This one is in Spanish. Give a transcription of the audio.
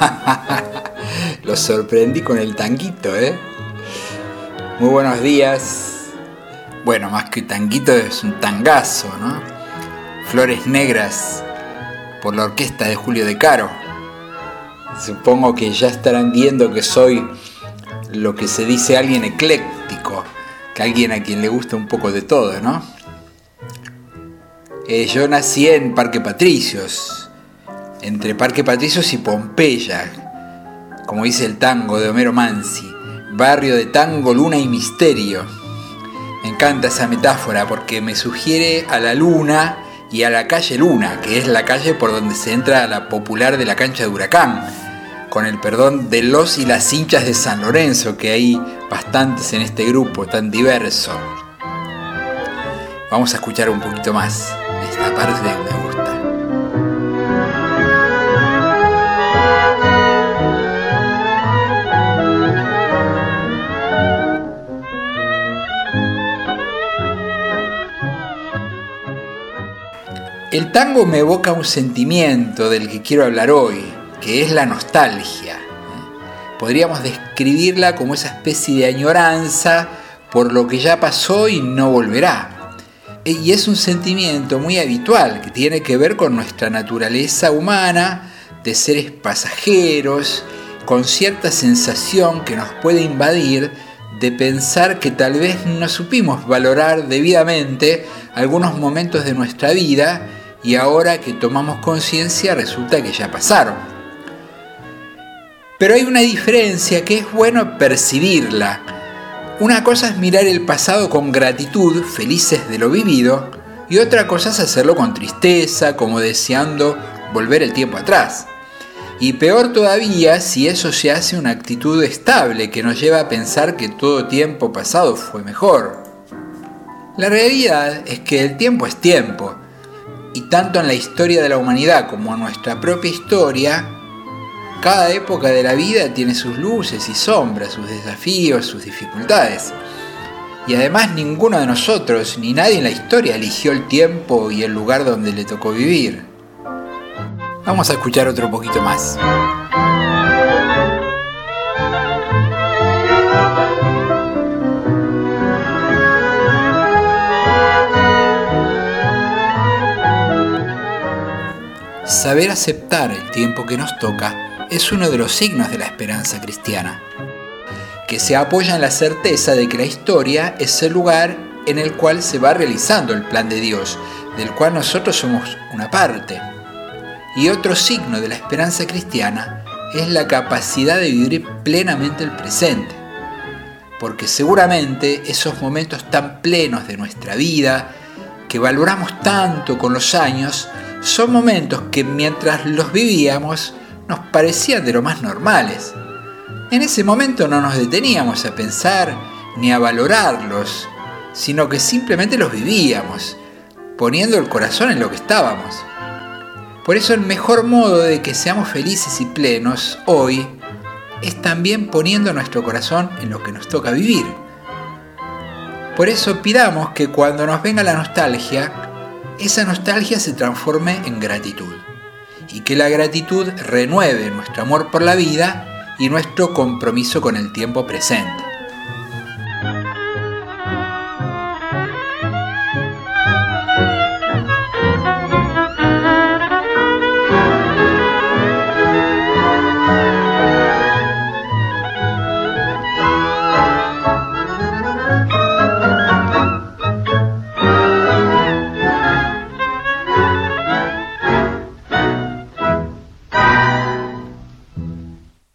Lo sorprendí con el tanguito, ¿eh? Muy buenos días. Bueno, más que tanguito es un tangazo, ¿no? Flores Negras por la orquesta de Julio De Caro. Supongo que ya estarán viendo que soy lo que se dice alguien ecléctico, que alguien a quien le gusta un poco de todo, ¿no? Eh, yo nací en Parque Patricios, entre Parque Patricios y Pompeya, como dice el tango de Homero Mansi, barrio de tango, luna y misterio. Me encanta esa metáfora porque me sugiere a la luna y a la calle Luna, que es la calle por donde se entra a la popular de la cancha de Huracán, con el perdón de los y las hinchas de San Lorenzo, que hay bastantes en este grupo tan diverso. Vamos a escuchar un poquito más esta parte de El tango me evoca un sentimiento del que quiero hablar hoy, que es la nostalgia. Podríamos describirla como esa especie de añoranza por lo que ya pasó y no volverá. Y es un sentimiento muy habitual que tiene que ver con nuestra naturaleza humana de seres pasajeros, con cierta sensación que nos puede invadir de pensar que tal vez no supimos valorar debidamente algunos momentos de nuestra vida y ahora que tomamos conciencia resulta que ya pasaron. Pero hay una diferencia que es bueno percibirla. Una cosa es mirar el pasado con gratitud, felices de lo vivido, y otra cosa es hacerlo con tristeza, como deseando volver el tiempo atrás. Y peor todavía si eso se hace una actitud estable que nos lleva a pensar que todo tiempo pasado fue mejor. La realidad es que el tiempo es tiempo y tanto en la historia de la humanidad como en nuestra propia historia, cada época de la vida tiene sus luces y sombras, sus desafíos, sus dificultades. Y además ninguno de nosotros, ni nadie en la historia, eligió el tiempo y el lugar donde le tocó vivir. Vamos a escuchar otro poquito más. Saber aceptar el tiempo que nos toca es uno de los signos de la esperanza cristiana, que se apoya en la certeza de que la historia es el lugar en el cual se va realizando el plan de Dios, del cual nosotros somos una parte. Y otro signo de la esperanza cristiana es la capacidad de vivir plenamente el presente, porque seguramente esos momentos tan plenos de nuestra vida, que valoramos tanto con los años, son momentos que mientras los vivíamos nos parecían de lo más normales. En ese momento no nos deteníamos a pensar ni a valorarlos, sino que simplemente los vivíamos, poniendo el corazón en lo que estábamos. Por eso el mejor modo de que seamos felices y plenos hoy es también poniendo nuestro corazón en lo que nos toca vivir. Por eso pidamos que cuando nos venga la nostalgia, esa nostalgia se transforme en gratitud y que la gratitud renueve nuestro amor por la vida y nuestro compromiso con el tiempo presente.